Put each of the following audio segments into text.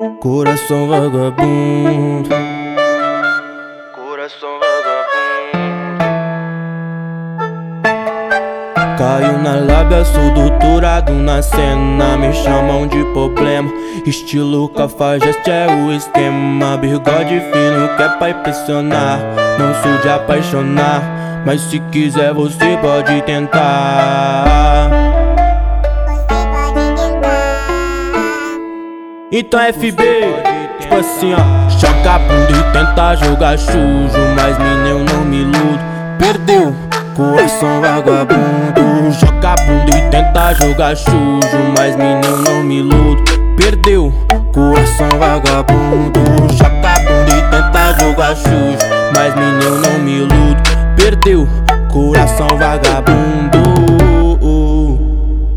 Coração vagabundo. Coração vagabundo. Caiu na lábia, sou doutorado na cena. Me chamam de problema. Estilo cafajeste é o esquema. Bigode fino que é pra impressionar. Não sou de apaixonar. Mas se quiser, você pode tentar. Então FB, tipo assim ó. Choca a bunda e tenta jogar sujo Mas menino não me iludo. Perdeu, coração vagabundo. Joga a bunda e tenta jogar sujo Mas menino não me iludo. Perdeu, coração vagabundo. Joga a bunda e tenta jogar sujo Mas menino não me iludo. Perdeu, coração vagabundo.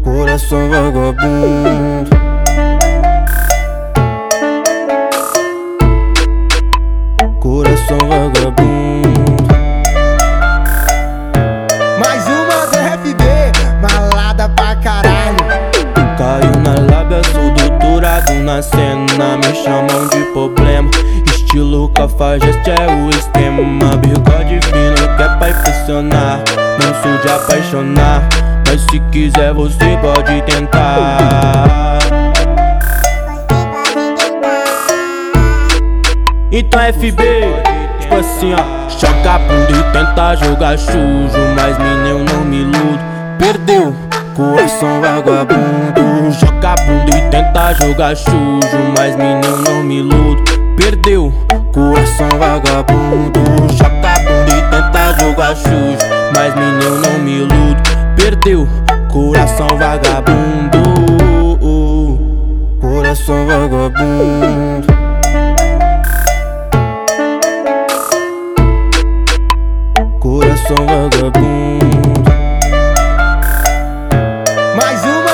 Coração vagabundo Caiu na lábia, sou doutorado na cena. Me chamam de problema. Estilo cafajeste é o esquema. Bigode fino que é pra impressionar. Não sou de apaixonar. Mas se quiser, você pode tentar. Então FB, tipo assim ó Choca bunda e tenta jogar sujo Mas menino não me iludo Perdeu, coração vagabundo Joga bunda e tenta jogar sujo Mas menino não me iludo Perdeu, coração vagabundo Joga bunda e tenta jogar sujo Mas menino não me iludo Perdeu, coração vagabundo Coração vagabundo coração vagabundo Mais uma